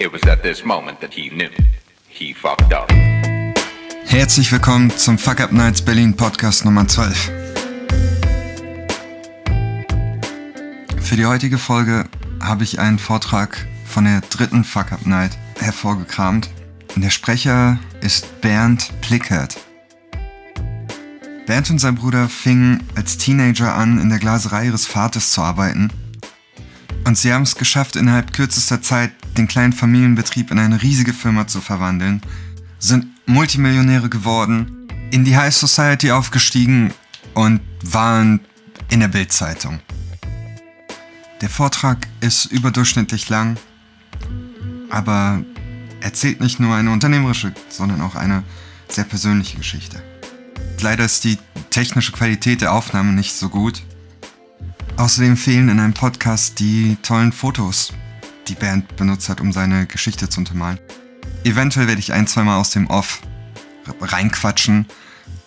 It was at this moment that he knew. He fucked up. Herzlich willkommen zum Fuck Up Nights Berlin Podcast Nummer 12. Für die heutige Folge habe ich einen Vortrag von der dritten Fuck Up Night hervorgekramt. Der Sprecher ist Bernd Plickert. Bernd und sein Bruder fingen als Teenager an, in der Glaserei ihres Vaters zu arbeiten. Und sie haben es geschafft, innerhalb kürzester Zeit den kleinen Familienbetrieb in eine riesige Firma zu verwandeln, sind Multimillionäre geworden, in die High Society aufgestiegen und waren in der Bildzeitung. Der Vortrag ist überdurchschnittlich lang, aber erzählt nicht nur eine unternehmerische, sondern auch eine sehr persönliche Geschichte. Leider ist die technische Qualität der Aufnahme nicht so gut. Außerdem fehlen in einem Podcast die tollen Fotos, die Band benutzt hat, um seine Geschichte zu untermalen. Eventuell werde ich ein, zweimal aus dem Off reinquatschen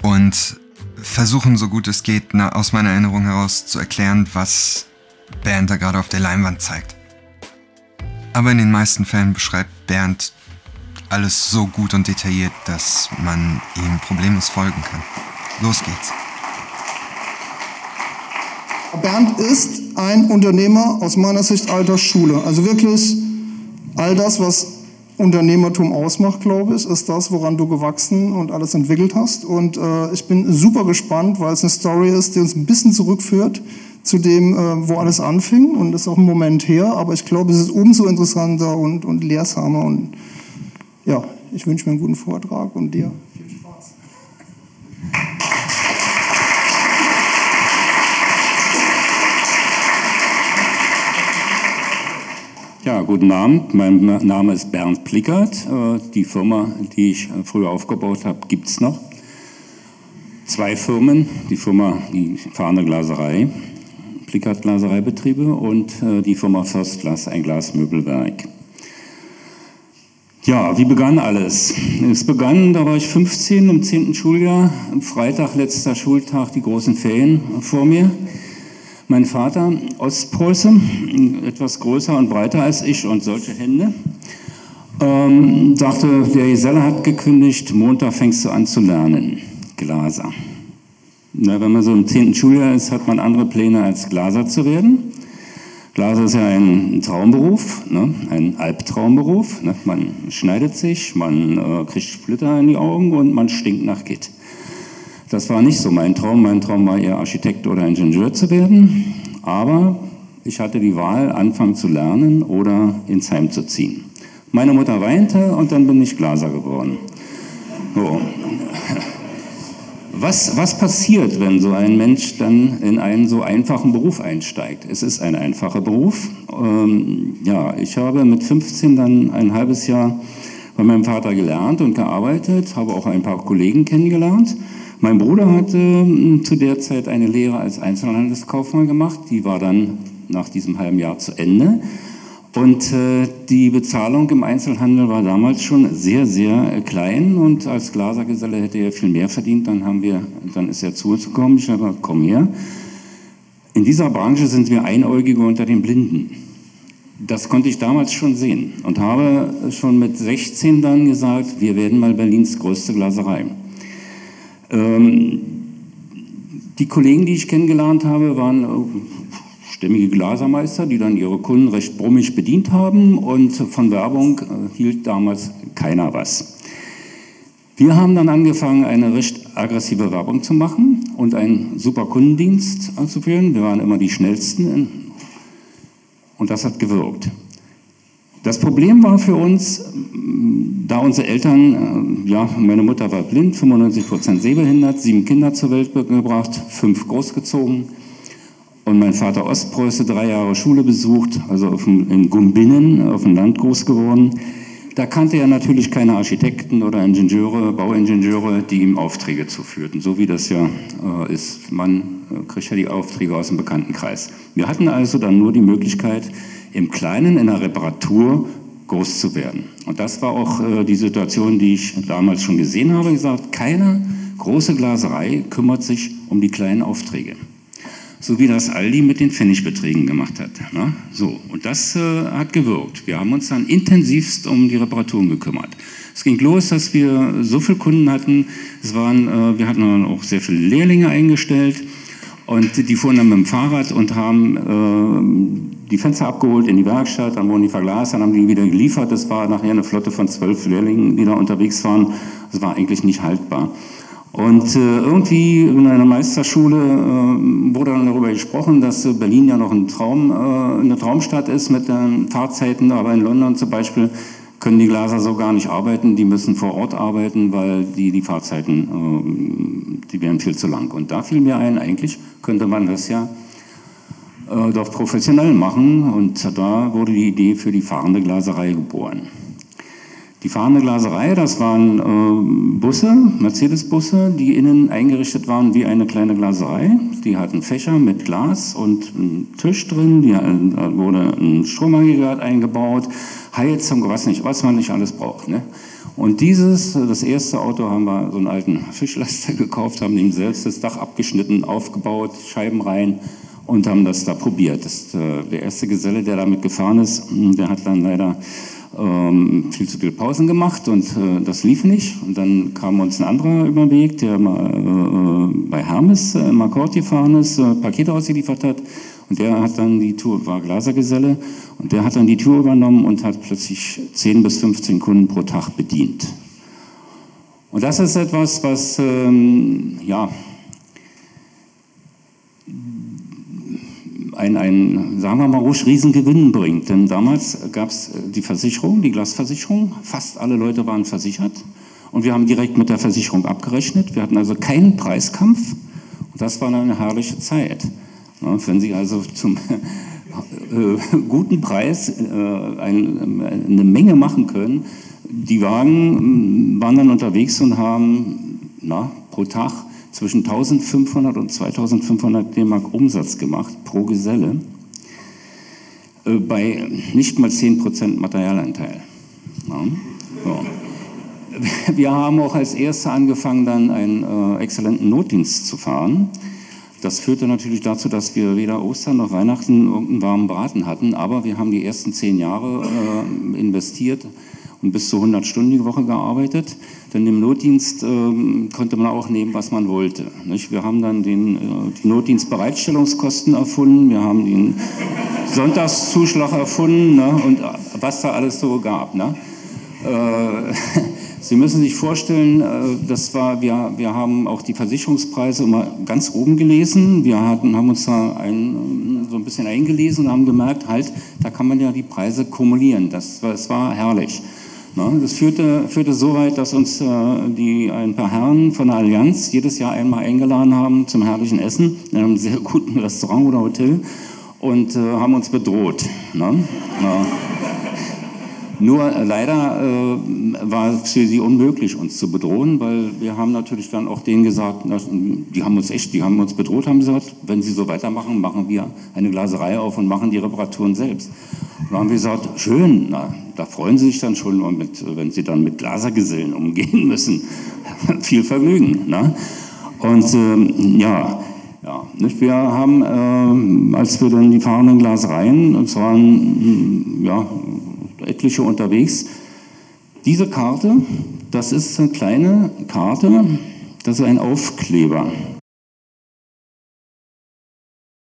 und versuchen, so gut es geht, aus meiner Erinnerung heraus zu erklären, was Bernd da gerade auf der Leinwand zeigt. Aber in den meisten Fällen beschreibt Bernd alles so gut und detailliert, dass man ihm problemlos folgen kann. Los geht's. Bernd ist ein Unternehmer aus meiner Sicht alter Schule. Also wirklich all das, was Unternehmertum ausmacht, glaube ich, ist das, woran du gewachsen und alles entwickelt hast. Und äh, ich bin super gespannt, weil es eine Story ist, die uns ein bisschen zurückführt zu dem, äh, wo alles anfing. Und ist auch ein Moment her. Aber ich glaube, es ist umso interessanter und, und lehrsamer. Und ja, ich wünsche mir einen guten Vortrag und dir Ja, guten Abend. Mein Name ist Bernd Plickert. Äh, die Firma, die ich früher aufgebaut habe, gibt es noch. Zwei Firmen, die Firma, die fahrende Glaserei, Plickert Glasereibetriebe und äh, die Firma First Glass, ein Glasmöbelwerk. Ja, wie begann alles? Es begann, da war ich 15 im 10. Schuljahr, am Freitag, letzter Schultag, die großen Ferien vor mir. Mein Vater, Ostpreuße, etwas größer und breiter als ich und solche Hände, ähm, sagte, der Geselle hat gekündigt, Montag fängst du an zu lernen. Glaser. Na, wenn man so im 10. Schuljahr ist, hat man andere Pläne als Glaser zu werden. Glaser ist ja ein Traumberuf, ne? ein Albtraumberuf. Ne? Man schneidet sich, man äh, kriegt Splitter in die Augen und man stinkt nach Gitt. Das war nicht so mein Traum. Mein Traum war eher Architekt oder Ingenieur zu werden. Aber ich hatte die Wahl, anfangen zu lernen oder ins Heim zu ziehen. Meine Mutter weinte und dann bin ich Glaser geworden. So. Was, was passiert, wenn so ein Mensch dann in einen so einfachen Beruf einsteigt? Es ist ein einfacher Beruf. Ähm, ja, ich habe mit 15 dann ein halbes Jahr bei meinem Vater gelernt und gearbeitet, habe auch ein paar Kollegen kennengelernt. Mein Bruder hatte hm, zu der Zeit eine Lehre als Einzelhandelskaufmann gemacht. Die war dann nach diesem halben Jahr zu Ende. Und äh, die Bezahlung im Einzelhandel war damals schon sehr, sehr äh, klein. Und als Glasergeselle hätte er viel mehr verdient. Dann, haben wir, dann ist er zu uns gekommen. Ich habe gesagt, komm her. In dieser Branche sind wir Einäugige unter den Blinden. Das konnte ich damals schon sehen und habe schon mit 16 dann gesagt, wir werden mal Berlins größte Glaserei. Ähm, die Kollegen, die ich kennengelernt habe, waren äh, stämmige Glasermeister, die dann ihre Kunden recht brummig bedient haben und von Werbung äh, hielt damals keiner was. Wir haben dann angefangen, eine recht aggressive Werbung zu machen und einen super Kundendienst anzuführen. Wir waren immer die Schnellsten und das hat gewirkt. Das Problem war für uns, da unsere Eltern, äh, ja, meine Mutter war blind, 95 Prozent sehbehindert, sieben Kinder zur Welt gebracht, fünf großgezogen. Und mein Vater Ostpreuße, drei Jahre Schule besucht, also auf dem, in Gumbinnen, auf dem Land groß geworden. Da kannte er natürlich keine Architekten oder Ingenieure, Bauingenieure, die ihm Aufträge zuführten, so wie das ja äh, ist. Man äh, kriegt ja die Aufträge aus dem Bekanntenkreis. Wir hatten also dann nur die Möglichkeit, im Kleinen in der Reparatur groß zu werden. Und das war auch äh, die Situation, die ich damals schon gesehen habe. gesagt, keine große Glaserei kümmert sich um die kleinen Aufträge. so wie das Aldi mit den Pfennigbeträgen gemacht hat. Ne? So, und das äh, hat gewirkt. Wir haben uns dann intensivst um die Reparaturen gekümmert. Es ging los, dass wir so viele Kunden hatten. Es waren, äh, wir hatten dann auch sehr viele Lehrlinge eingestellt. Und die fuhren dann mit dem Fahrrad und haben äh, die Fenster abgeholt in die Werkstatt, dann wurden die verglast, dann haben die wieder geliefert. Das war nachher eine Flotte von zwölf Lehrlingen, die da unterwegs waren. Das war eigentlich nicht haltbar. Und äh, irgendwie in einer Meisterschule äh, wurde dann darüber gesprochen, dass äh, Berlin ja noch ein Traum, äh, eine Traumstadt ist mit den Fahrzeiten, aber in London zum Beispiel können die Glaser so gar nicht arbeiten, die müssen vor Ort arbeiten, weil die, die Fahrzeiten, äh, die wären viel zu lang. Und da fiel mir ein, eigentlich könnte man das ja äh, doch professionell machen und da wurde die Idee für die fahrende Glaserei geboren. Die fahrende Glaserei, das waren äh, Busse, Mercedes-Busse, die innen eingerichtet waren wie eine kleine Glaserei. Die hatten Fächer mit Glas und einen Tisch drin, die, da wurde ein Stromaggregat eingebaut, Heizung, was, nicht, was man nicht alles braucht. Ne? Und dieses, das erste Auto haben wir so einen alten Fischlaster gekauft, haben ihm selbst das Dach abgeschnitten, aufgebaut, Scheiben rein und haben das da probiert. Das, äh, der erste Geselle, der damit gefahren ist, der hat dann leider ähm, viel zu viele Pausen gemacht und äh, das lief nicht. Und dann kam uns ein anderer über den Weg, der mal, äh, bei Hermes äh, Makort gefahren ist, äh, Pakete ausgeliefert hat. Und der hat dann die Tour, war Glasergeselle, und der hat dann die Tour übernommen und hat plötzlich 10 bis 15 Kunden pro Tag bedient. Und das ist etwas, was, ähm, ja, ein, ein, sagen wir mal ruhig, Riesengewinn bringt. Denn damals gab es äh, die Versicherung, die Glasversicherung. Fast alle Leute waren versichert. Und wir haben direkt mit der Versicherung abgerechnet. Wir hatten also keinen Preiskampf. Und das war eine herrliche Zeit. Ja, wenn Sie also zum äh, guten Preis äh, ein, eine Menge machen können, die Wagen waren dann unterwegs und haben na, pro Tag zwischen 1500 und 2500 D-Mark Umsatz gemacht pro Geselle äh, bei nicht mal 10% Materialanteil. Ja. So. Wir haben auch als Erste angefangen, dann einen äh, exzellenten Notdienst zu fahren. Das führte natürlich dazu, dass wir weder Ostern noch Weihnachten irgendeinen warmen Braten hatten, aber wir haben die ersten zehn Jahre äh, investiert und bis zu 100 Stunden die Woche gearbeitet. Denn im Notdienst äh, konnte man auch nehmen, was man wollte. Nicht? Wir haben dann den, äh, die Notdienstbereitstellungskosten erfunden, wir haben den Sonntagszuschlag erfunden ne? und was da alles so gab. Ne? Äh, Sie müssen sich vorstellen, äh, das war, wir, wir haben auch die Versicherungspreise immer ganz oben gelesen. Wir hatten, haben uns da ein, so ein bisschen eingelesen und haben gemerkt, halt, da kann man ja die Preise kumulieren. Das, das war herrlich. Das führte, führte so weit, dass uns äh, die, ein paar Herren von der Allianz jedes Jahr einmal eingeladen haben zum herrlichen Essen in einem sehr guten Restaurant oder Hotel und äh, haben uns bedroht. Ne? Ja. Nur äh, leider äh, war es für sie unmöglich, uns zu bedrohen, weil wir haben natürlich dann auch denen gesagt, die haben uns echt, die haben uns bedroht, haben gesagt, wenn sie so weitermachen, machen wir eine Glaserei auf und machen die Reparaturen selbst. Und dann haben wir gesagt, schön, na, da freuen sie sich dann schon, mit, wenn sie dann mit Glasergesellen umgehen müssen. Viel Vergnügen. Ne? Und ähm, ja, ja, wir haben, äh, als wir dann die fahrenden Glasereien, es waren ja, etliche unterwegs. Diese Karte, das ist eine kleine Karte, das ist ein Aufkleber.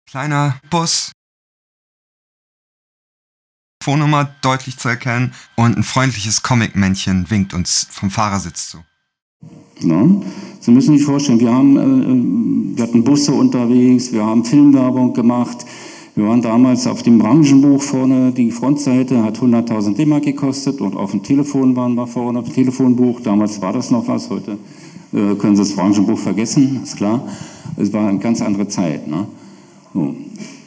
Kleiner Bus, Telefonnummer deutlich zu erkennen und ein freundliches Comic-Männchen winkt uns vom Fahrersitz zu. Ja, Sie müssen sich vorstellen, wir, haben, äh, wir hatten Busse unterwegs, wir haben Filmwerbung gemacht, wir waren damals auf dem Branchenbuch vorne, die Frontseite hat 100.000 D-Mark gekostet und auf dem Telefon waren wir vorne, auf dem Telefonbuch. Damals war das noch was, heute äh, können Sie das Branchenbuch vergessen, ist klar. Es war eine ganz andere Zeit. Ne? So.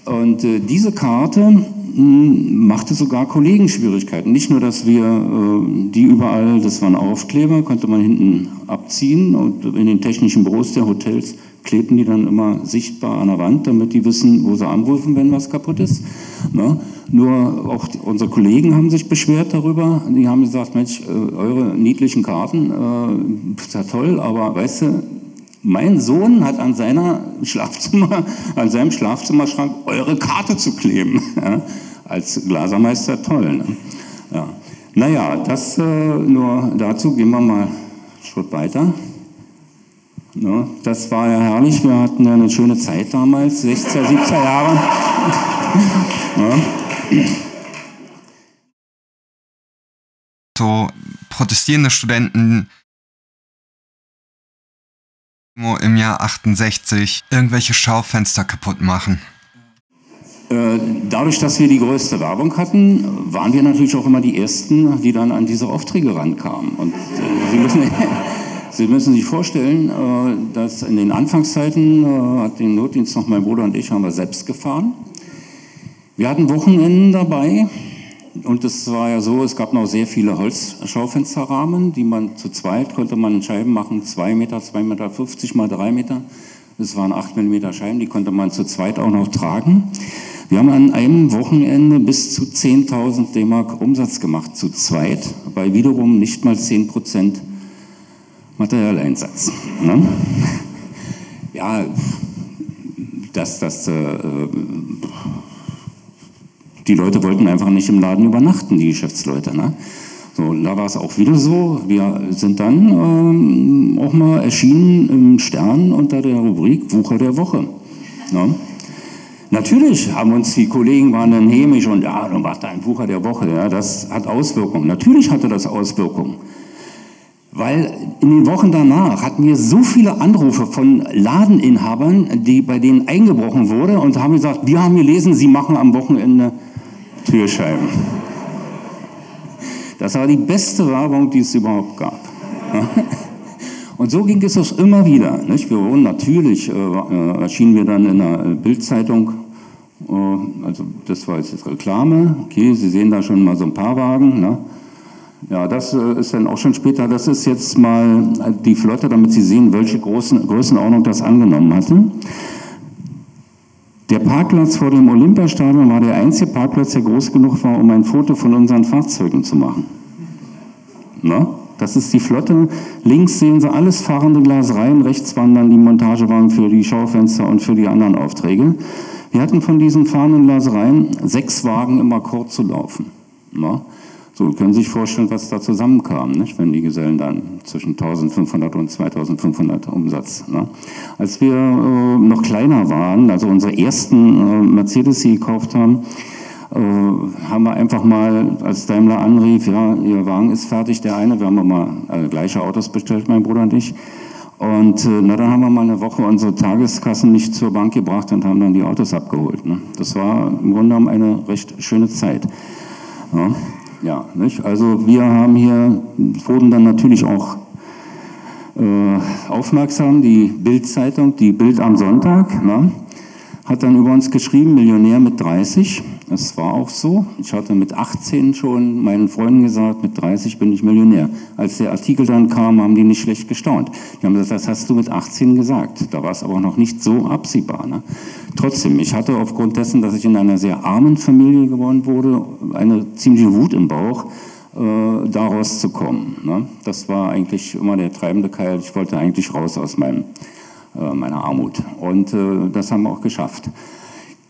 Und äh, diese Karte machte sogar Kollegen Schwierigkeiten. Nicht nur, dass wir äh, die überall, das waren Aufkleber, konnte man hinten abziehen und in den technischen Büros der Hotels klebten die dann immer sichtbar an der Wand, damit die wissen, wo sie anrufen, wenn was kaputt ist. Ne? Nur auch die, unsere Kollegen haben sich beschwert darüber. Die haben gesagt, Mensch, äh, eure niedlichen Karten, äh, ist ja toll, aber weißt du, Mein Sohn hat an, seiner Schlafzimmer, an seinem Schlafzimmerschrank eure Karte zu kleben. Ja, als Glasermeister toll. Ne? Ja. Naja, das äh, nur dazu. Gehen wir mal einen Schritt weiter. Ne? Das war ja herrlich. Wir hatten ja eine schöne Zeit damals, 60er, 70er Jahre. ja. So protestierende Studenten im Jahr 68 irgendwelche Schaufenster kaputt machen. Äh, dadurch, dass wir die größte Werbung hatten, waren wir natürlich auch immer die Ersten, die dann an diese Aufträge rankamen. Und äh, Sie, müssen, Sie müssen sich vorstellen, äh, dass in den Anfangszeiten hat den Notdienst noch mein Bruder und ich haben wir selbst gefahren. Wir hatten Wochenenden dabei und es war ja so, es gab noch sehr viele Holzschaufensterrahmen, die man zu zweit konnte man Scheiben machen, zwei Meter, zwei Meter 50 mal drei Meter. Das waren acht Millimeter Scheiben, die konnte man zu zweit auch noch tragen. Wir haben an einem Wochenende bis zu 10.000 D-Mark Umsatz gemacht, zu zweit, bei wiederum nicht mal 10 Materialeinsatz. Ne? Ja, das, das, äh, die Leute wollten einfach nicht im Laden übernachten, die Geschäftsleute. Ne? So, da war es auch wieder so. Wir sind dann ähm, auch mal erschienen im Stern unter der Rubrik Wucher der Woche. Ne? Natürlich haben uns die Kollegen waren dann hämisch und ja, du machst ein Wucher der Woche. Ja, das hat Auswirkungen. Natürlich hatte das Auswirkungen. Weil in den Wochen danach hatten wir so viele Anrufe von Ladeninhabern, die, bei denen eingebrochen wurde und haben gesagt, wir haben gelesen, sie machen am Wochenende Türscheiben. Das war die beste Werbung, die es überhaupt gab. Und so ging es uns immer wieder. Wir wurden natürlich, äh, äh, erschienen wir dann in der Bildzeitung, äh, also das war jetzt Reklame, okay, Sie sehen da schon mal so ein paar Wagen. Ne? Ja, das äh, ist dann auch schon später, das ist jetzt mal die Flotte, damit Sie sehen, welche großen, Größenordnung das angenommen hatte. Der Parkplatz vor dem Olympiastadion war der einzige Parkplatz, der groß genug war, um ein Foto von unseren Fahrzeugen zu machen. Na? Das ist die Flotte. Links sehen Sie alles fahrende Glasereien, rechts waren dann die Montagewagen für die Schaufenster und für die anderen Aufträge. Wir hatten von diesen fahrenden Glasereien sechs Wagen immer kurz zu laufen. Na? So können Sie sich vorstellen, was da zusammenkam, nicht? wenn die Gesellen dann zwischen 1500 und 2500 Umsatz. Ne? Als wir äh, noch kleiner waren, also unsere ersten äh, Mercedes, die gekauft haben, äh, haben wir einfach mal, als Daimler anrief, ja, Ihr Wagen ist fertig, der eine, wir haben mal äh, gleiche Autos bestellt, mein Bruder und ich. Und äh, na, dann haben wir mal eine Woche unsere Tageskassen nicht zur Bank gebracht und haben dann die Autos abgeholt. Ne? Das war im Grunde genommen eine recht schöne Zeit. Ja, ja nicht? Also wir haben hier, wurden dann natürlich auch äh, aufmerksam, die Bildzeitung, die Bild am Sonntag, ne? hat dann über uns geschrieben, Millionär mit 30. Das war auch so. Ich hatte mit 18 schon meinen Freunden gesagt, mit 30 bin ich Millionär. Als der Artikel dann kam, haben die nicht schlecht gestaunt. Die haben gesagt, das hast du mit 18 gesagt. Da war es aber noch nicht so absehbar. Ne? Trotzdem, ich hatte aufgrund dessen, dass ich in einer sehr armen Familie geboren wurde, eine ziemliche Wut im Bauch, äh, da rauszukommen. Ne? Das war eigentlich immer der treibende Keil. Ich wollte eigentlich raus aus meinem, äh, meiner Armut. Und äh, das haben wir auch geschafft.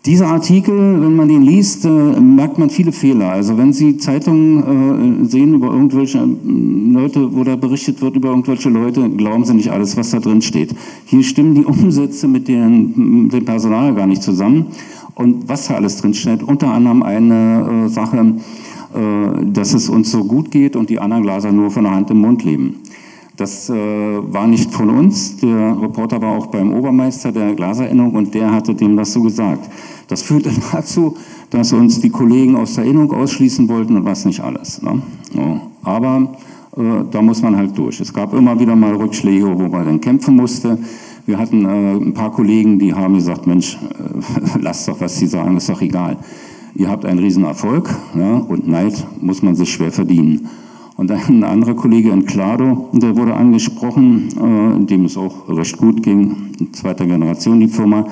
Dieser Artikel, wenn man den liest, äh, merkt man viele Fehler. Also wenn Sie Zeitungen äh, sehen über irgendwelche äh, Leute, wo da berichtet wird über irgendwelche Leute, glauben Sie nicht alles, was da drin steht. Hier stimmen die Umsätze mit, dem Personal gar nicht zusammen. Und was da alles drin steht, unter anderem eine Sache, dass es uns so gut geht und die anderen Glaser nur von der Hand im Mund leben. Das äh, war nicht von uns. Der Reporter war auch beim Obermeister der Glaserinnung und der hatte dem das so gesagt. Das führte dazu, dass uns die Kollegen aus der Erinnerung ausschließen wollten und was nicht alles. Ne? So. Aber äh, da muss man halt durch. Es gab immer wieder mal Rückschläge, wo man dann kämpfen musste. Wir hatten äh, ein paar Kollegen, die haben gesagt, Mensch, äh, lasst doch, was Sie sagen, ist doch egal. Ihr habt einen Riesenerfolg ja, und Neid muss man sich schwer verdienen. Und ein anderer Kollege in Clado, der wurde angesprochen, äh, dem es auch recht gut ging, in zweiter Generation die Firma,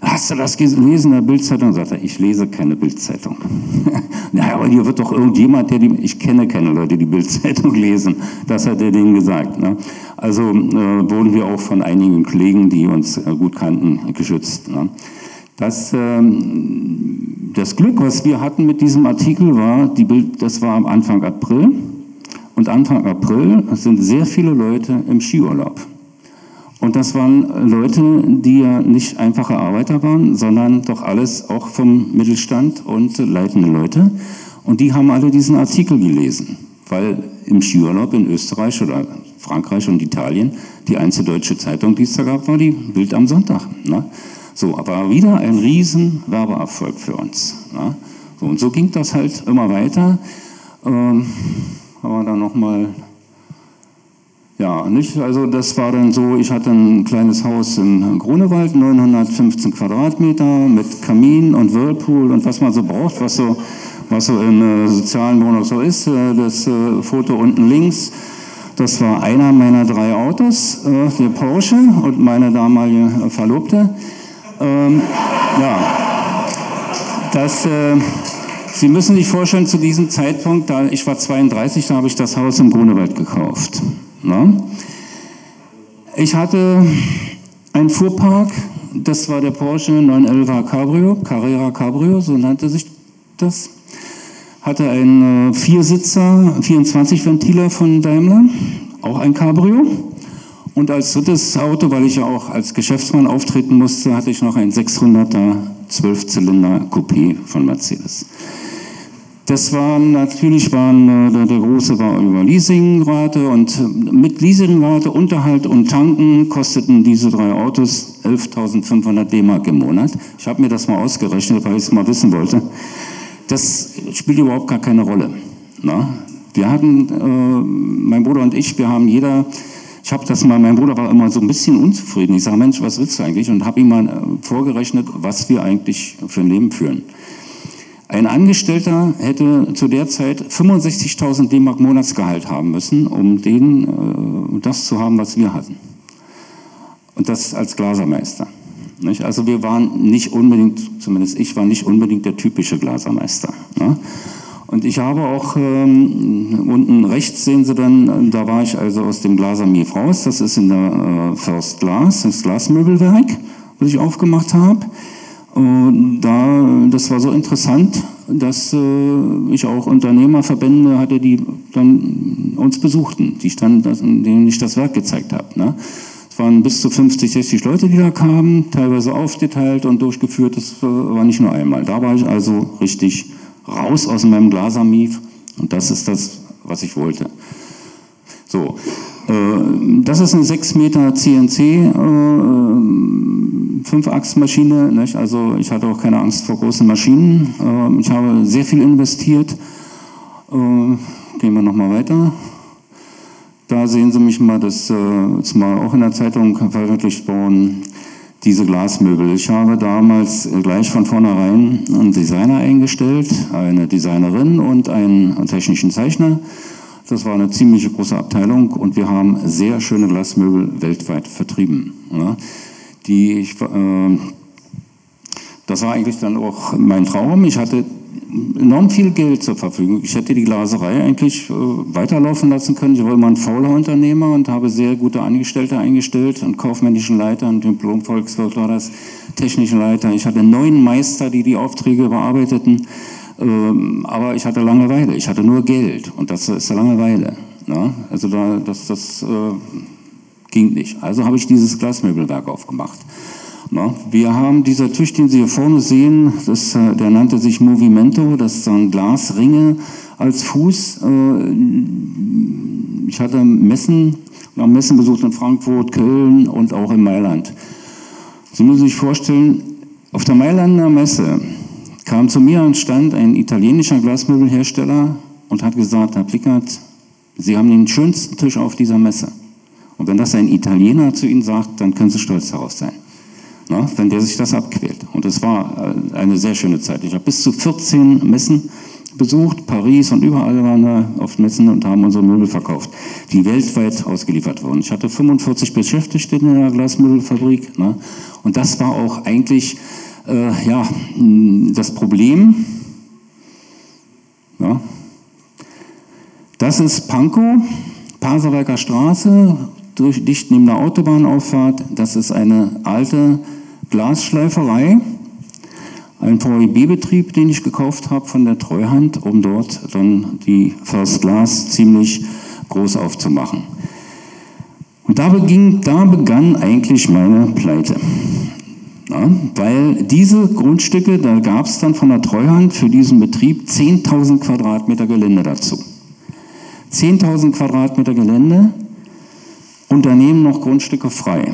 hast du das gelesen in der Bildzeitung? Sagt er, ich lese keine Bildzeitung. naja, aber hier wird doch irgendjemand, der die, ich kenne keine Leute, die Bildzeitung lesen. Das hat er denen gesagt. Ne? Also äh, wurden wir auch von einigen Kollegen, die uns äh, gut kannten, geschützt. Ne? Das, ähm, das Glück, was wir hatten mit diesem Artikel, war, die Bild, das war am Anfang April. Und Anfang April sind sehr viele Leute im Skiurlaub. Und das waren Leute, die ja nicht einfache Arbeiter waren, sondern doch alles auch vom Mittelstand und leitende Leute. Und die haben alle diesen Artikel gelesen, weil im Skiurlaub in Österreich oder Frankreich und Italien die einzige deutsche Zeitung, die es da gab, war die Bild am Sonntag. Ne? So, aber wieder ein riesen Werbeerfolg für uns. Ne? So, und so ging das halt immer weiter. Ähm, haben wir dann nochmal ja, nicht? Also das war dann so, ich hatte ein kleines Haus in Grunewald, 915 Quadratmeter mit Kamin und Whirlpool und was man so braucht, was so, was so in äh, sozialen Wohnungen so ist. Äh, das äh, Foto unten links, das war einer meiner drei Autos, äh, der Porsche und meine damalige Verlobte. Ähm, ja, das... Äh, Sie müssen sich vorstellen, zu diesem Zeitpunkt, da ich war 32, da habe ich das Haus im Grunewald gekauft. Na? Ich hatte einen Fuhrpark, das war der Porsche 911 Cabrio, Carrera Cabrio, so nannte sich das. Hatte einen äh, Viersitzer, 24 Ventiler von Daimler, auch ein Cabrio. Und als drittes Auto, weil ich ja auch als Geschäftsmann auftreten musste, hatte ich noch ein 600er Zwölfzylinder Coupé von Mercedes. Das waren natürlich waren äh, der, der große war über Leasingrate und mit Leasingrate, Unterhalt und Tanken kosteten diese drei Autos 11.500 D-Mark im Monat. Ich habe mir das mal ausgerechnet, weil ich es mal wissen wollte. Das spielt überhaupt gar keine Rolle. Na? Wir hatten, äh, mein Bruder und ich, wir haben jeder, ich habe das mal, mein Bruder war immer so ein bisschen unzufrieden. Ich sage, Mensch, was willst du eigentlich? Und habe ihm mal äh, vorgerechnet, was wir eigentlich für ein Leben führen. Ein Angestellter hätte zu der Zeit 65.000 D-Mark Monatsgehalt haben müssen, um den, äh, das zu haben, was wir hatten. Und das als Glasermeister. Nicht? Also wir waren nicht unbedingt, zumindest ich war nicht unbedingt der typische Glasermeister. Ne? Und ich habe auch, ähm, unten rechts sehen Sie dann, da war ich also aus dem Glasermief raus, das ist in der äh, First Glass, das Glasmöbelwerk, was ich aufgemacht habe. Und da, das war so interessant, dass äh, ich auch Unternehmerverbände hatte, die dann uns besuchten, die dann, denen ich das Werk gezeigt habe. Ne? Es waren bis zu 50, 60 Leute, die da kamen, teilweise aufgeteilt und durchgeführt. Das äh, war nicht nur einmal. Da war ich also richtig raus aus meinem Glasermief und das ist das, was ich wollte. So, äh, das ist eine 6 Meter CNC äh, Fünfachsmaschine. Nicht? Also ich hatte auch keine Angst vor großen Maschinen. Äh, ich habe sehr viel investiert. Äh, gehen wir nochmal weiter. Da sehen Sie mich mal, das äh, ist mal auch in der Zeitung veröffentlicht worden, diese Glasmöbel. Ich habe damals gleich von vornherein einen Designer eingestellt, eine Designerin und einen technischen Zeichner. Das war eine ziemlich große Abteilung und wir haben sehr schöne Glasmöbel weltweit vertrieben. Ja. Die ich, äh, das war eigentlich dann auch mein Traum. Ich hatte enorm viel Geld zur Verfügung. Ich hätte die Glaserei eigentlich äh, weiterlaufen lassen können. Ich war immer ein fauler Unternehmer und habe sehr gute Angestellte eingestellt, einen kaufmännischen Leiter, einen Diplom-Volkswirt war das, technischen Leiter. Ich hatte neun Meister, die die Aufträge bearbeiteten. Ähm, aber ich hatte Langeweile, ich hatte nur Geld und das ist Langeweile. Ne? Also da, das, das äh, ging nicht. Also habe ich dieses Glasmöbelwerk aufgemacht. Ne? Wir haben dieser Tisch, den Sie hier vorne sehen, das, äh, der nannte sich Movimento, das sind Glasringe als Fuß. Äh, ich hatte Messen, wir haben Messen besucht in Frankfurt, Köln und auch in Mailand. Sie müssen sich vorstellen, auf der Mailander Messe kam zu mir und stand ein italienischer Glasmöbelhersteller und hat gesagt, Herr Plickert, Sie haben den schönsten Tisch auf dieser Messe. Und wenn das ein Italiener zu Ihnen sagt, dann können Sie stolz darauf sein, na, wenn der sich das abquält. Und es war äh, eine sehr schöne Zeit. Ich habe bis zu 14 Messen besucht, Paris und überall waren wir auf Messen und haben unsere Möbel verkauft, die weltweit ausgeliefert wurden. Ich hatte 45 Beschäftigte in der Glasmöbelfabrik. Ne? Und das war auch eigentlich äh, ja, das Problem. Ja. Das ist Pankow, Pasewalker Straße, durch, dicht neben der Autobahnauffahrt. Das ist eine alte Glasschleiferei ein VEB-Betrieb, den ich gekauft habe von der Treuhand, um dort dann die First Glass ziemlich groß aufzumachen. Und da, beging, da begann eigentlich meine Pleite. Ja, weil diese Grundstücke, da gab es dann von der Treuhand für diesen Betrieb 10.000 Quadratmeter Gelände dazu. 10.000 Quadratmeter Gelände, Unternehmen noch Grundstücke frei.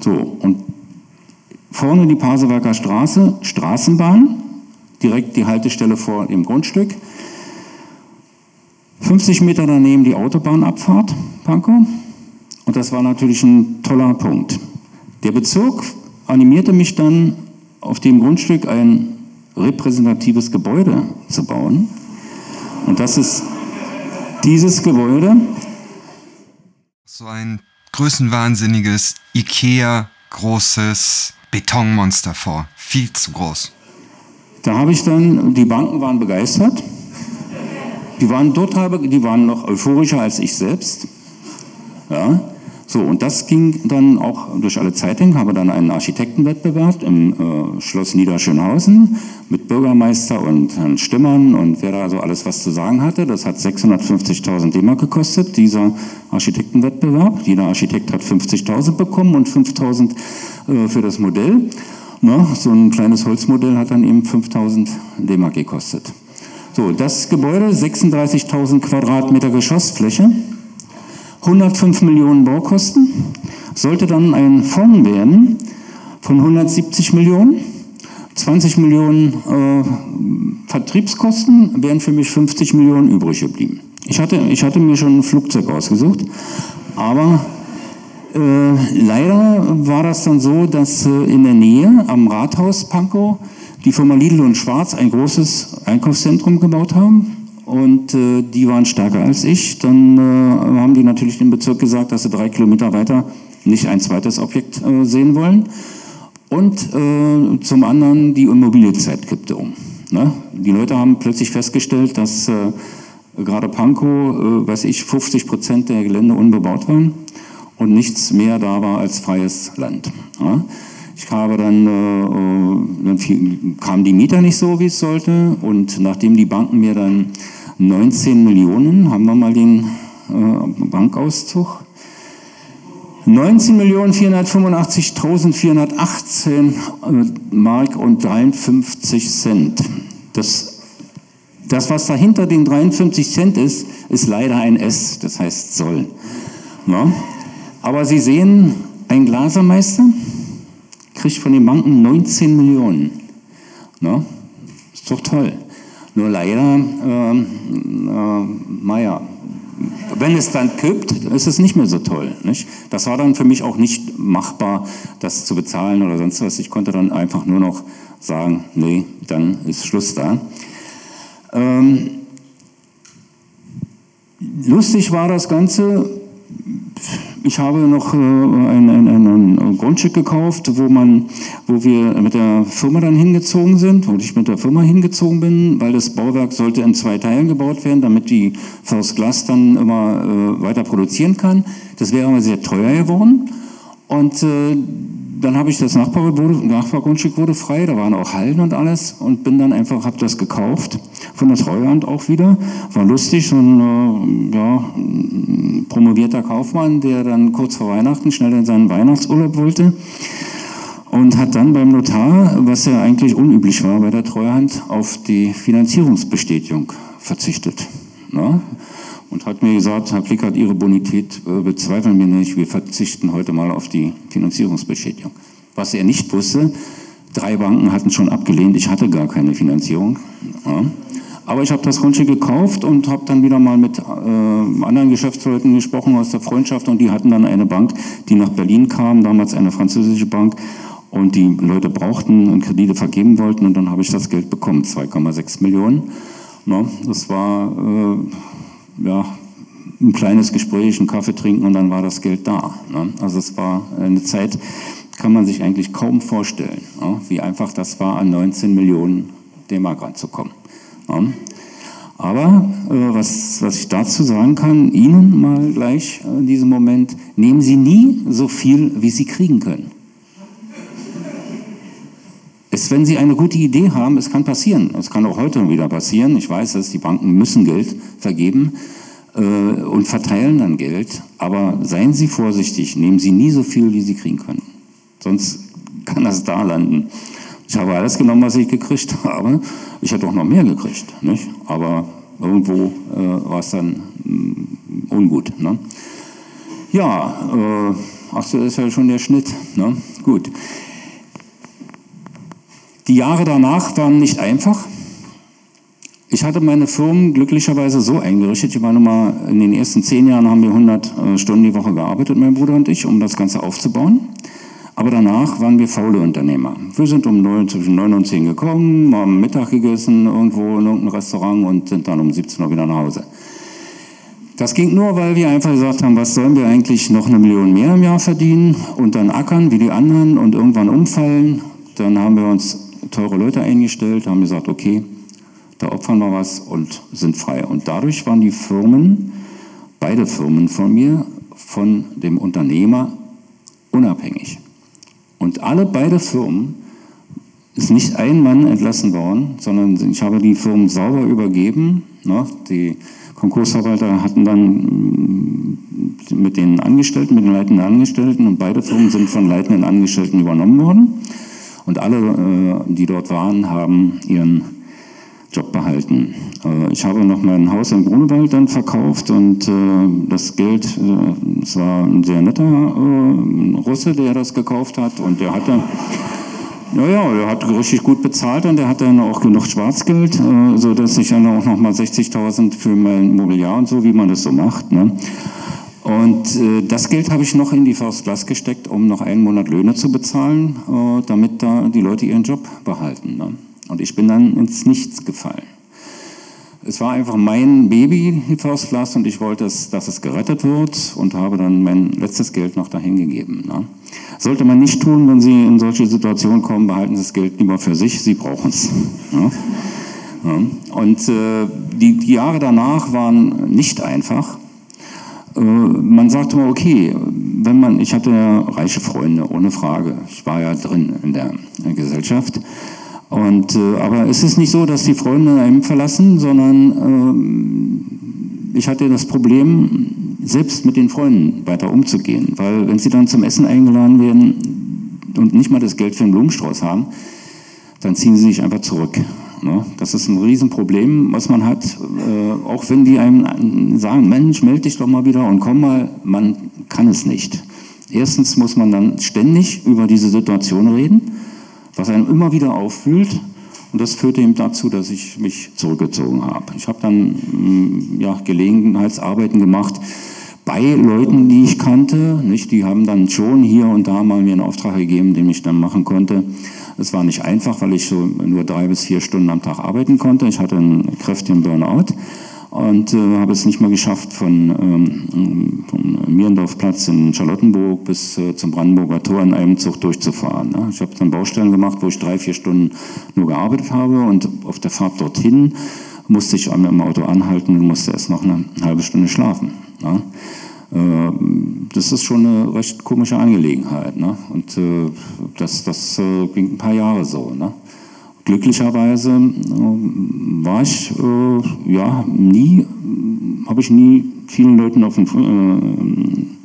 So, und Vorne die Pasewerker Straße, Straßenbahn, direkt die Haltestelle vor dem Grundstück. 50 Meter daneben die Autobahnabfahrt, Pankow. Und das war natürlich ein toller Punkt. Der Bezirk animierte mich dann, auf dem Grundstück ein repräsentatives Gebäude zu bauen. Und das ist dieses Gebäude. So ein größenwahnsinniges IKEA großes Betonmonster vor. Viel zu groß. Da habe ich dann, die Banken waren begeistert. Die waren total, die waren noch euphorischer als ich selbst. Ja. So, und das ging dann auch durch alle Zeitungen, habe dann einen Architektenwettbewerb im äh, Schloss Niederschönhausen mit Bürgermeister und Herrn Stimmern und wer da so alles was zu sagen hatte. Das hat 650.000 D-Mark gekostet, dieser Architektenwettbewerb. Jeder Architekt hat 50.000 bekommen und 5.000 äh, für das Modell. Na, so ein kleines Holzmodell hat dann eben 5.000 D-Mark gekostet. So, das Gebäude, 36.000 Quadratmeter Geschossfläche, 105 Millionen Baukosten, sollte dann ein Fonds werden von 170 Millionen. 20 Millionen äh, Vertriebskosten wären für mich 50 Millionen übrig geblieben. Ich hatte, ich hatte mir schon ein Flugzeug ausgesucht, aber äh, leider war das dann so, dass äh, in der Nähe am Rathaus Pankow die Firma Lidl und Schwarz ein großes Einkaufszentrum gebaut haben und äh, die waren stärker als ich. Dann äh, haben die natürlich dem Bezirk gesagt, dass sie drei Kilometer weiter nicht ein zweites Objekt äh, sehen wollen. Und äh, zum anderen die Immobilienzeit kippte um. Ne? Die Leute haben plötzlich festgestellt, dass äh, gerade Pankow, äh, weiß ich, 50 Prozent der Gelände unbebaut waren und nichts mehr da war als freies Land. Ja? Ich habe dann, äh, dann kamen die Mieter nicht so, wie es sollte. Und nachdem die Banken mir dann 19 Millionen, haben wir mal den äh, Bankauszug, 19.485.418 äh, Mark und 53 Cent. Das, das, was dahinter den 53 Cent ist, ist leider ein S, das heißt Soll. Ja? Aber Sie sehen, ein Glasermeister kriegt von den Banken 19 Millionen. Ja? Ist doch toll. Nur leider, äh, äh, naja, wenn es dann kippt, ist es nicht mehr so toll. Nicht? Das war dann für mich auch nicht machbar, das zu bezahlen oder sonst was. Ich konnte dann einfach nur noch sagen, nee, dann ist Schluss da. Ähm, lustig war das Ganze, ich habe noch äh, ein, ein, ein, Grundstück gekauft, wo man, wo wir mit der Firma dann hingezogen sind, wo ich mit der Firma hingezogen bin, weil das Bauwerk sollte in zwei Teilen gebaut werden, damit die First Glass dann immer äh, weiter produzieren kann. Das wäre aber sehr teuer geworden. Und äh, dann habe ich das Nachbargrundstück wurde frei, da waren auch Hallen und alles und bin dann einfach, habe das gekauft, von der Treuhand auch wieder. War lustig, so ein äh, ja, promovierter Kaufmann, der dann kurz vor Weihnachten schnell in seinen Weihnachtsurlaub wollte und hat dann beim Notar, was ja eigentlich unüblich war bei der Treuhand, auf die Finanzierungsbestätigung verzichtet. Na? und hat mir gesagt, Herr Plickert, Ihre Bonität äh, bezweifeln wir nicht, wir verzichten heute mal auf die Finanzierungsbeschädigung. Was er nicht wusste, drei Banken hatten schon abgelehnt, ich hatte gar keine Finanzierung. Ja. Aber ich habe das Grundstück gekauft und habe dann wieder mal mit äh, anderen Geschäftsleuten gesprochen aus der Freundschaft und die hatten dann eine Bank, die nach Berlin kam, damals eine französische Bank und die Leute brauchten und Kredite vergeben wollten und dann habe ich das Geld bekommen, 2,6 Millionen. No, das war äh, ja, ein kleines Gespräch, einen Kaffee trinken und dann war das Geld da. Ne? Also es war eine Zeit, kann man sich eigentlich kaum vorstellen, ne? wie einfach das war, an 19 Millionen D-Mark ranzukommen. Ne? Aber äh, was, was ich dazu sagen kann, Ihnen mal gleich in diesem Moment, nehmen Sie nie so viel, wie Sie kriegen können. Es, wenn Sie eine gute Idee haben, es kann passieren. Es kann auch heute wieder passieren. Ich weiß es, die Banken müssen Geld vergeben äh, und verteilen dann Geld. Aber seien Sie vorsichtig, nehmen Sie nie so viel, wie Sie kriegen können. Sonst kann das da landen. Ich habe alles genommen, was ich gekriegt habe. Ich hätte auch noch mehr gekriegt, nicht? aber irgendwo äh, war es dann mh, mm, ungut. Ne? Ja, äh, ach so ist ja schon der Schnitt. Ne? Gut. Die Jahre danach waren nicht einfach. Ich hatte meine Firmen glücklicherweise so eingerichtet, ich meine mal, in den ersten zehn Jahren haben wir 100 äh, Stunden die Woche gearbeitet, mein Bruder und ich, um das Ganze aufzubauen. Aber danach waren wir faule Unternehmer. Wir sind um 9, zwischen 9 und 10 gekommen, haben Mittag gegessen irgendwo in irgendeinem Restaurant und sind dann um 17 Uhr wieder nach Hause. Das ging nur, weil wir einfach gesagt haben, was sollen wir eigentlich noch eine Million mehr im Jahr verdienen und dann ackern wie die anderen und irgendwann umfallen. Dann haben wir uns teure Leute eingestellt, haben gesagt, okay, da opfern wir was und sind frei. Und dadurch waren die Firmen, beide Firmen von mir, von dem Unternehmer unabhängig. Und alle beide Firmen ist nicht ein Mann entlassen worden, sondern ich habe die Firmen sauber übergeben. Ne? Die Konkursverwalter hatten dann mm, mit den Angestellten, mit den leitenden Angestellten und beide Firmen sind von leitenden Angestellten übernommen worden. Und alle, äh, die dort waren, haben ihren Job behalten. Äh, ich habe noch mein Haus in Grunewald dann verkauft und äh, das Geld, es war ein sehr netter Russe, der das gekauft hat und der hatte ja, ja, der hat richtig gut bezahlt und der hat dann auch genug Schwarzgeld, äh, sodass ich dann auch nochmal 60.000 für mein Mobiliar und so, wie man das so macht. Ne? Und äh, das Geld habe ich noch in die First Class gesteckt, um noch einen Monat Löhne zu bezahlen, äh, damit da die Leute ihren Job behalten. Ne? Und ich bin dann ins Nichts gefallen. Es war einfach mein Baby, die First Class, und ich wollte, dass, dass es gerettet wird und habe dann mein letztes Geld noch dahin gegeben. Ne? Sollte man nicht tun, wenn Sie in solche Situationen kommen, behalten Sie das Geld lieber für sich, Sie brauchen es. Ne? Ja. Und äh, die, die Jahre danach waren nicht einfach. Äh, man sagte mal, okay, wenn man, ich hatte ja reiche Freunde, ohne Frage. Ich war ja drin in der, in der Gesellschaft. Und, äh, aber es ist nicht so, dass die Freunde einem verlassen, sondern äh, ich hatte das Problem, selbst mit den Freunden weiter umzugehen. Weil wenn sie dann zum Essen eingeladen werden und nicht mal das Geld für einen Blumenstrauß haben, dann ziehen sie sich einfach zurück. Ne? Das ist ein Riesenproblem, was man hat. Äh, auch wenn die einem sagen, Mensch, melde dich doch mal wieder und komm mal, man kann es nicht. Erstens muss man dann ständig über diese Situation reden, was einem immer wieder auffühlt. Und das führte eben dazu, dass ich mich zurückgezogen habe. Ich habe dann mm, ja, Gelegenheitsarbeiten gemacht bei Leuten, die ich kannte. Nicht? Die haben dann schon hier und da mal mir einen Auftrag gegeben, den ich dann machen konnte. Es war nicht einfach, weil ich so nur drei bis vier Stunden am Tag arbeiten konnte. Ich hatte einen kräftigen Burnout und äh, habe es nicht mehr geschafft, von, ähm, vom Mierendorfplatz in Charlottenburg bis äh, zum Brandenburger Tor in einem Zug durchzufahren. Ne? Ich habe dann Baustellen gemacht, wo ich drei, vier Stunden nur gearbeitet habe und auf der Fahrt dorthin musste ich im Auto anhalten und musste erst noch eine halbe Stunde schlafen. Ne? Äh, das ist schon eine recht komische Angelegenheit. Ne? Und äh, das, das äh, ging ein paar Jahre so. Ne? Glücklicherweise war ich ja nie, habe ich nie vielen Leuten auf den,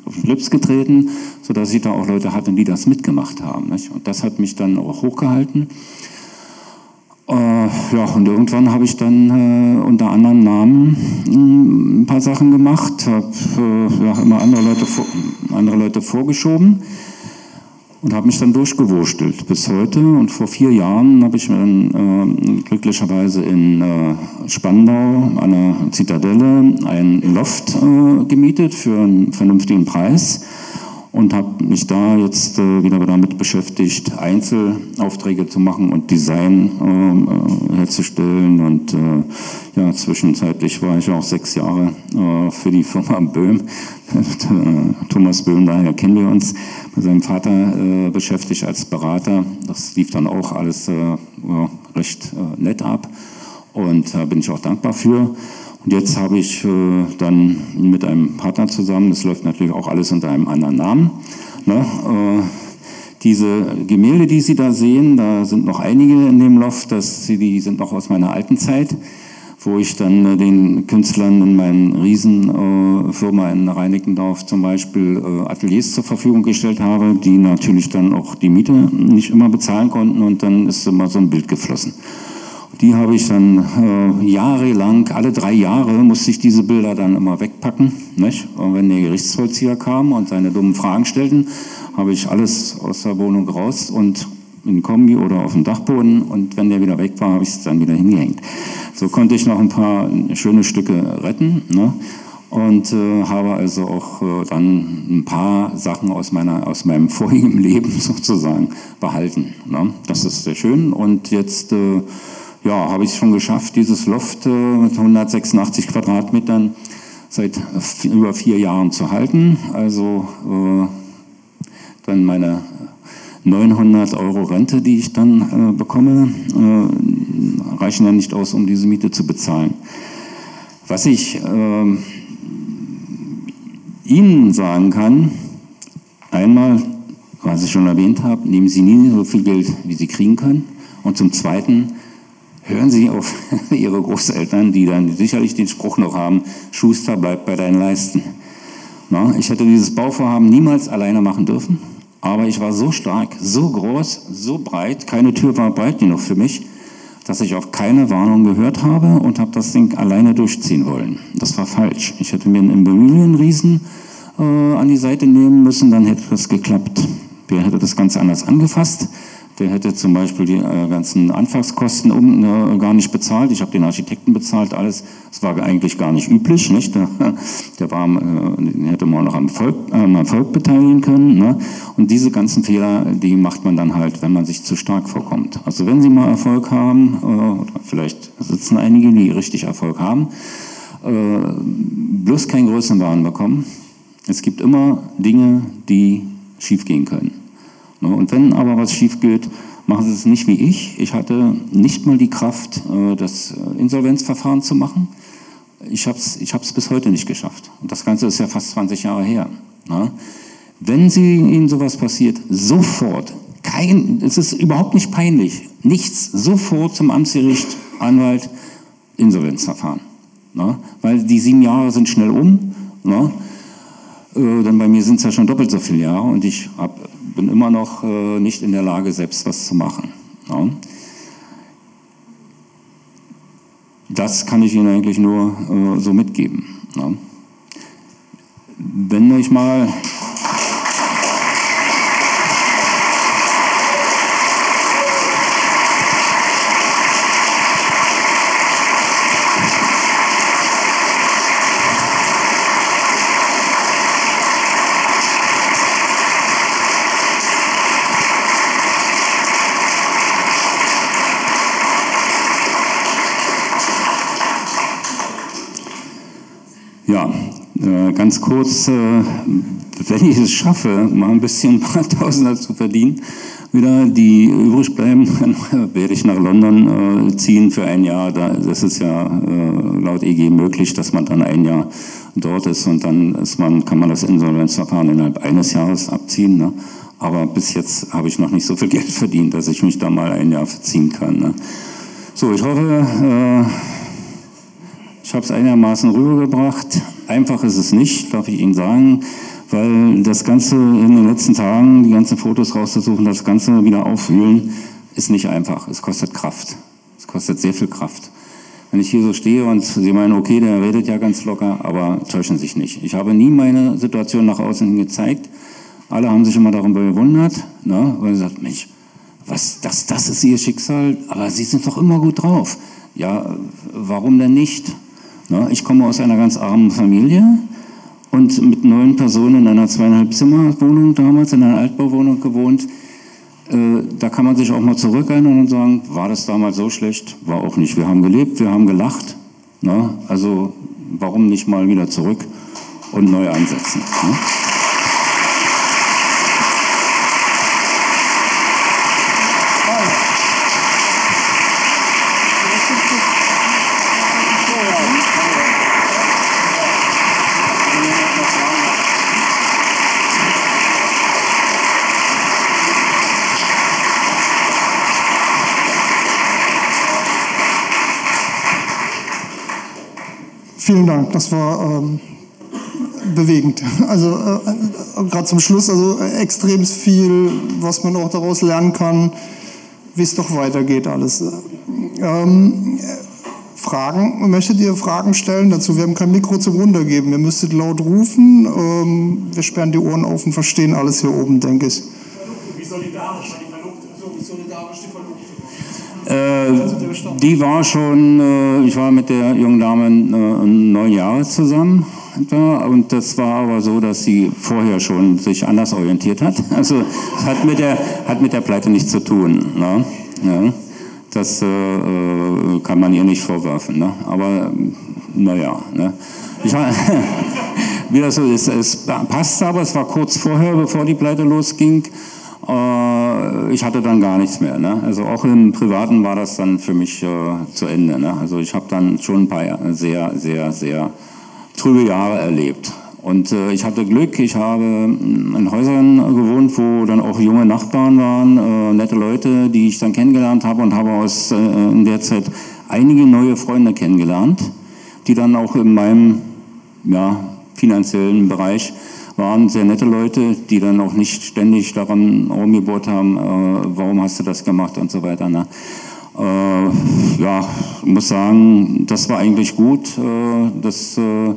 auf den Schlips getreten, sodass ich da auch Leute hatte, die das mitgemacht haben. Nicht? Und das hat mich dann auch hochgehalten. Äh, ja, und irgendwann habe ich dann äh, unter anderem Namen äh, ein paar Sachen gemacht, habe äh, ja, immer andere Leute, andere Leute vorgeschoben und habe mich dann durchgewurstelt bis heute. Und vor vier Jahren habe ich mir dann äh, glücklicherweise in äh, Spandau an der Zitadelle ein Loft gemietet für einen vernünftigen Preis und habe mich da jetzt äh, wieder damit beschäftigt, Einzelaufträge zu machen und Design ähm, äh, herzustellen. Und äh, ja, zwischenzeitlich war ich auch sechs Jahre äh, für die Firma Böhm, Thomas Böhm, daher kennen wir uns, bei seinem Vater äh, beschäftigt als Berater. Das lief dann auch alles äh, recht nett ab und da bin ich auch dankbar für. Und jetzt habe ich äh, dann mit einem Partner zusammen, das läuft natürlich auch alles unter einem anderen Namen, ne, äh, diese Gemälde, die Sie da sehen, da sind noch einige in dem Loft, das, die sind noch aus meiner alten Zeit, wo ich dann äh, den Künstlern in meiner Riesenfirma äh, in Reinickendorf zum Beispiel äh, Ateliers zur Verfügung gestellt habe, die natürlich dann auch die Miete nicht immer bezahlen konnten und dann ist immer so ein Bild geflossen. Die habe ich dann äh, jahrelang, alle drei Jahre musste ich diese Bilder dann immer wegpacken. Nicht? Und wenn der Gerichtsvollzieher kam und seine dummen Fragen stellten, habe ich alles aus der Wohnung raus und in Kombi oder auf dem Dachboden und wenn der wieder weg war, habe ich es dann wieder hingehängt. So konnte ich noch ein paar schöne Stücke retten ne? und äh, habe also auch äh, dann ein paar Sachen aus, meiner, aus meinem vorigen Leben sozusagen behalten. Ne? Das ist sehr schön und jetzt äh, ja, habe ich es schon geschafft, dieses Loft äh, mit 186 Quadratmetern seit über vier Jahren zu halten. Also äh, dann meine 900 Euro Rente, die ich dann äh, bekomme, äh, reichen ja nicht aus, um diese Miete zu bezahlen. Was ich äh, Ihnen sagen kann, einmal, was ich schon erwähnt habe, nehmen Sie nie so viel Geld, wie Sie kriegen können. Und zum Zweiten, hören Sie auf Ihre Großeltern, die dann sicherlich den Spruch noch haben, Schuster bleibt bei deinen Leisten. Na, ich hätte dieses Bauvorhaben niemals alleine machen dürfen, aber ich war so stark, so groß, so breit, keine Tür war breit genug für mich, dass ich auf keine Warnung gehört habe und habe das Ding alleine durchziehen wollen. Das war falsch. Ich hätte mir einen Immobilienriesen äh, an die Seite nehmen müssen, dann hätte das geklappt. Wer hätte das ganz anders angefasst? Der hätte zum Beispiel die äh, ganzen Anfangskosten um, äh, gar nicht bezahlt. Ich habe den Architekten bezahlt, alles. Das war eigentlich gar nicht üblich. Nicht? Der, der war, äh, den hätte man noch am Volk, äh, am Erfolg beteiligen können. Ne? Und diese ganzen Fehler, die macht man dann halt, wenn man sich zu stark vorkommt. Also wenn Sie mal Erfolg haben, oder vielleicht sitzen einige, die richtig Erfolg haben, bloß keinen Größenwahn bekommen. Es gibt immer Dinge, die schiefgehen können. Ne? Und wenn aber was schief geht, machen Sie es nicht wie ich. Ich hatte nicht mal die Kraft, äh, das äh, Insolvenzverfahren zu machen. Ich habe es ich hab's bis heute nicht geschafft. Und das Ganze ist ja fast 20 Jahre her. Ne? Wenn Sie, Ihnen sowas passiert, sofort, kein, es ist überhaupt nicht peinlich, nichts, sofort zum Amtsgericht, Anwalt, Insolvenzverfahren. Ne? Weil die sieben Jahre sind schnell um. Äh, denn bei mir sind es ja schon doppelt so viele Jahre und ich hab, bin immer noch äh, nicht in der Lage, selbst was zu machen. Ja. Das kann ich Ihnen eigentlich nur äh, so mitgeben. Ja. Wenn ich mal ganz kurz, äh, wenn ich es schaffe, mal ein bisschen ein paar Tausender zu verdienen, wieder die übrig bleiben, dann werde ich nach London äh, ziehen für ein Jahr. das ist ja äh, laut EG möglich, dass man dann ein Jahr dort ist und dann ist man, kann man das Insolvenzverfahren innerhalb eines Jahres abziehen. Ne? Aber bis jetzt habe ich noch nicht so viel Geld verdient, dass ich mich da mal ein Jahr verziehen kann. Ne? So, ich hoffe, ich habe es einigermaßen rübergebracht. Einfach ist es nicht, darf ich Ihnen sagen, weil das Ganze in den letzten Tagen, die ganzen Fotos rauszusuchen, das Ganze wieder aufwühlen, ist nicht einfach. Es kostet Kraft. Es kostet sehr viel Kraft. Wenn ich hier so stehe und Sie meinen, okay, der redet ja ganz locker, aber täuschen sich nicht. Ich habe nie meine Situation nach außen hin gezeigt. Alle haben sich immer darüber bewundert, ne, weil sie sagt, Mensch, was, das, das ist Ihr Schicksal, aber Sie sind doch immer gut drauf. Ja, warum denn nicht? Ich komme aus einer ganz armen Familie und mit neun Personen in einer zweieinhalb Zimmer Wohnung damals, in einer Altbauwohnung gewohnt. Äh, da kann man sich auch mal zurückerinnern und sagen, war das damals so schlecht? War auch nicht. Wir haben gelebt, wir haben gelacht. Ne? Also warum nicht mal wieder zurück und neu ansetzen? Dank, das war ähm, bewegend. Also äh, gerade zum Schluss, also äh, extrem viel, was man auch daraus lernen kann, wie es doch weitergeht alles. Ähm, Fragen, möchtet ihr Fragen stellen dazu? Wir haben kein Mikro zum Runtergeben. Ihr müsstet laut rufen. Ähm, wir sperren die Ohren auf und verstehen alles hier oben, denke ich. Wie solidarisch war die Verlobte? So, wie solidarisch die Verlobte? Äh, die war schon, äh, ich war mit der jungen Dame äh, neun Jahre zusammen. Und das war aber so, dass sie vorher schon sich anders orientiert hat. Also es hat mit der, hat mit der Pleite nichts zu tun. Ne? Ja, das äh, äh, kann man ihr nicht vorwerfen. Ne? Aber naja. Ne? Ich, wie das so ist, es passte aber, es war kurz vorher, bevor die Pleite losging. Äh, ich hatte dann gar nichts mehr. Ne? Also auch im Privaten war das dann für mich äh, zu Ende. Ne? Also ich habe dann schon ein paar sehr, sehr, sehr trübe Jahre erlebt. Und äh, ich hatte Glück, ich habe in Häusern gewohnt, wo dann auch junge Nachbarn waren, äh, nette Leute, die ich dann kennengelernt habe und habe aus äh, in der Zeit einige neue Freunde kennengelernt, die dann auch in meinem ja, finanziellen Bereich waren sehr nette Leute, die dann auch nicht ständig daran rumgebohrt haben, äh, warum hast du das gemacht und so weiter. Ne? Äh, ja, muss sagen, das war eigentlich gut. Äh, das äh,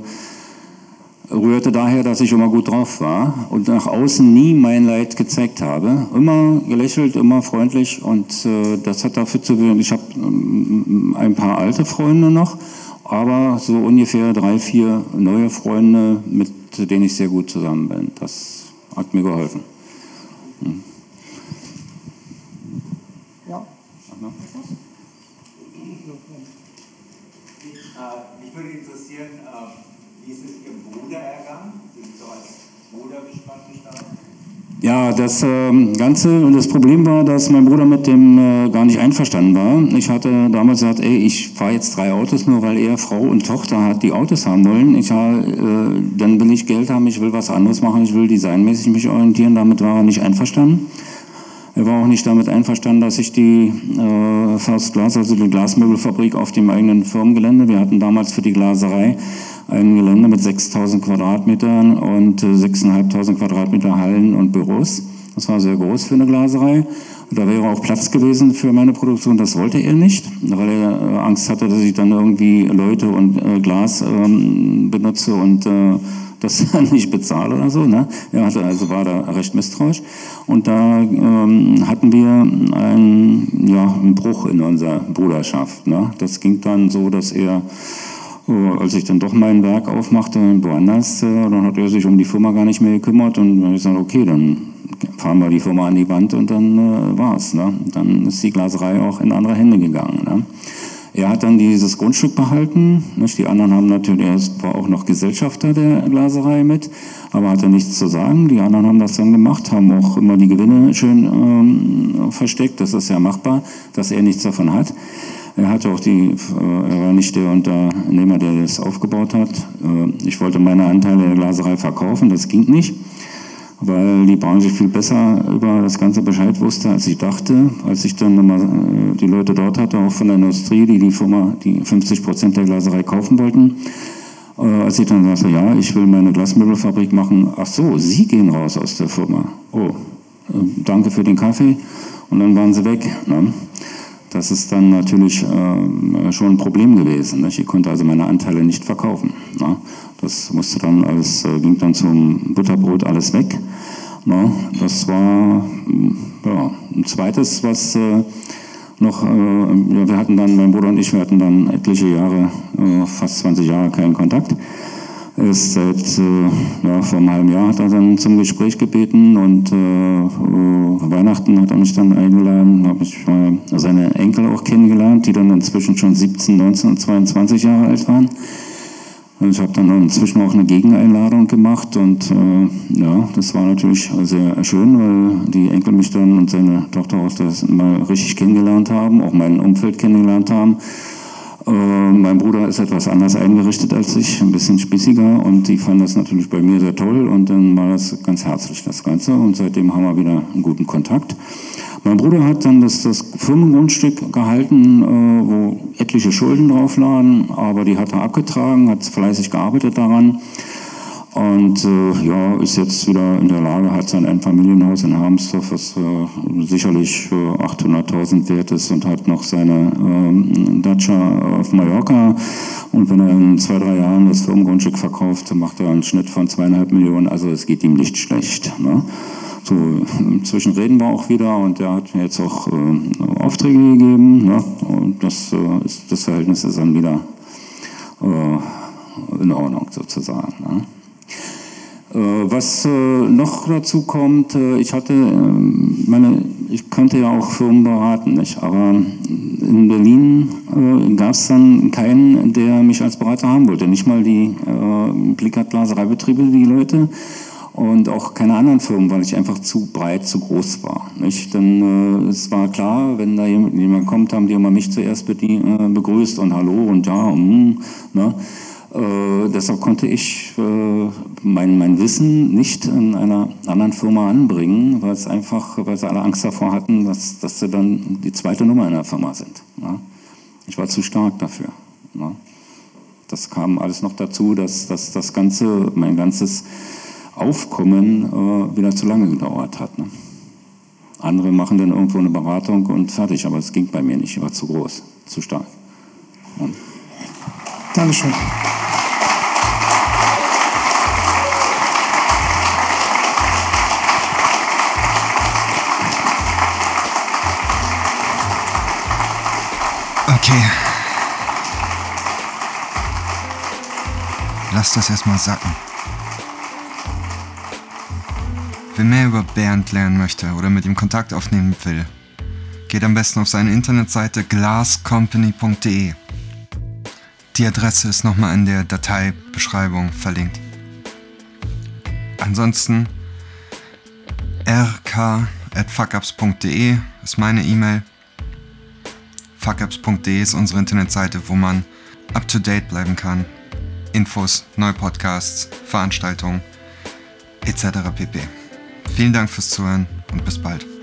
rührte daher, dass ich immer gut drauf war und nach außen nie mein Leid gezeigt habe. Immer gelächelt, immer freundlich und äh, das hat dafür zu wirken. Ich habe ähm, ein paar alte Freunde noch, aber so ungefähr drei, vier neue Freunde mit mit denen ich sehr gut zusammen bin. Das hat mir geholfen. Hm. Ja. Mich würde interessieren, wie ist es Ihrem Bruder ergangen? Sind Sie so als Bruder gespannt gestartet? Ja, das äh, Ganze und das Problem war, dass mein Bruder mit dem äh, gar nicht einverstanden war. Ich hatte damals gesagt, ey, ich fahre jetzt drei Autos, nur weil er Frau und Tochter hat, die Autos haben wollen. Ich, äh, dann will ich Geld haben, ich will was anderes machen, ich will designmäßig mich orientieren. Damit war er nicht einverstanden. Er war auch nicht damit einverstanden, dass ich die äh, First Glass, also die Glasmöbelfabrik auf dem eigenen Firmengelände, wir hatten damals für die Glaserei ein Gelände mit 6000 Quadratmetern und 6.500 äh, Quadratmeter Hallen und Büros. Das war sehr groß für eine Glaserei. Da wäre auch Platz gewesen für meine Produktion. Das wollte er nicht, weil er äh, Angst hatte, dass ich dann irgendwie Leute und äh, Glas ähm, benutze und äh, das nicht bezahle oder so. Ne? Er hatte, also war da recht misstrauisch. Und da ähm, hatten wir einen, ja, einen Bruch in unserer Bruderschaft. Ne? Das ging dann so, dass er äh, als ich dann doch mein Werk aufmachte, woanders, äh, dann hat er sich um die Firma gar nicht mehr gekümmert und ich gesagt, okay, dann fahren wir die Firma an die Wand und dann äh, war's. Ne? Dann ist die Glaserei auch in andere Hände gegangen. Ne? Er hat dann dieses Grundstück behalten. Die anderen haben natürlich, er war auch noch Gesellschafter der Glaserei mit, aber hatte nichts zu sagen. Die anderen haben das dann gemacht, haben auch immer die Gewinne schön ähm, versteckt. Das ist ja machbar, dass er nichts davon hat. Er hatte auch die, äh, er war nicht der Unternehmer, der das aufgebaut hat. Äh, ich wollte meine Anteile der Glaserei verkaufen, das ging nicht, weil die Branche viel besser über das Ganze Bescheid wusste, als ich dachte. Als ich dann immer äh, die Leute dort hatte, auch von der Industrie, die die Firma, die 50 Prozent der Glaserei kaufen wollten, als ich dann sagte, ja, ich will meine Glasmöbelfabrik machen, ach so, Sie gehen raus aus der Firma. Oh, danke für den Kaffee. Und dann waren sie weg. Ne? Das ist dann natürlich äh, schon ein Problem gewesen. Nicht? Ich konnte also meine Anteile nicht verkaufen. Ne? Das musste dann alles, äh, ging dann zum Butterbrot alles weg. Ne? Das war mm, ja, ein zweites, was äh, noch, äh, wir hatten dann, mein Bruder und ich, wir hatten dann etliche Jahre, äh, fast 20 Jahre keinen Kontakt. Ist seit äh, ja, vor einem halben Jahr hat er dann zum Gespräch gebeten und äh, äh, Weihnachten hat er mich dann eingeladen, habe ich mal seine Enkel auch kennengelernt, die dann inzwischen schon 17, 19 und 22 Jahre alt waren. Und ich habe dann inzwischen auch eine Gegeneinladung gemacht und äh, ja, das war natürlich sehr schön, weil die Enkel mich dann und seine Tochter auch das mal richtig kennengelernt haben, auch mein Umfeld kennengelernt haben. Äh, mein Bruder ist etwas anders eingerichtet als ich, ein bisschen spießiger und die fanden das natürlich bei mir sehr toll und dann war das ganz herzlich das Ganze und seitdem haben wir wieder einen guten Kontakt. Mein Bruder hat dann das, das Firmengrundstück gehalten, äh, wo etliche Schulden drauf lagen, aber die hat er abgetragen, hat fleißig gearbeitet daran und äh, ja, ist jetzt wieder in der Lage, hat sein Einfamilienhaus in Harmsdorf, was äh, sicherlich äh, 800.000 wert ist und hat noch seine äh, Dacia auf Mallorca. Und wenn er in zwei, drei Jahren das Firmengrundstück verkauft, macht er einen Schnitt von zweieinhalb Millionen. Also es geht ihm nicht schlecht. Ne? So, inzwischen reden wir auch wieder und er hat mir jetzt auch äh, Aufträge gegeben. Ne? Und das, äh, ist, das Verhältnis ist dann wieder äh, in Ordnung sozusagen. Ne? Äh, was äh, noch dazu kommt, äh, ich hatte, ähm, meine, ich könnte ja auch Firmen beraten, nicht? aber in Berlin gab es dann keinen, der mich als Berater haben wollte. Nicht mal die äh, Plikat-Glasereibetriebe, die Leute und auch keine anderen Firmen, weil ich einfach zu breit, zu groß war. Nicht? Denn äh, es war klar, wenn da jemand, kommt, haben die immer mich zuerst begrüßt und Hallo und ja, und, ne? Äh, deshalb konnte ich äh, mein, mein Wissen nicht in einer anderen Firma anbringen, weil es einfach, weil sie alle Angst davor hatten, dass, dass sie dann die zweite Nummer in der Firma sind. Ja? Ich war zu stark dafür. Ja? Das kam alles noch dazu, dass, dass das ganze, mein ganzes Aufkommen äh, wieder zu lange gedauert hat. Ne? Andere machen dann irgendwo eine Beratung und fertig, aber es ging bei mir nicht, ich war zu groß, zu stark. Ja. Dankeschön. Okay. Lass das erstmal sacken. Wer mehr über Bernd lernen möchte oder mit ihm Kontakt aufnehmen will, geht am besten auf seine Internetseite glasscompany.de. Die Adresse ist nochmal in der Dateibeschreibung verlinkt. Ansonsten rk.fuckups.de ist meine E-Mail fuckups.de ist unsere Internetseite, wo man up to date bleiben kann. Infos, neue Podcasts, Veranstaltungen etc. pp. Vielen Dank fürs Zuhören und bis bald.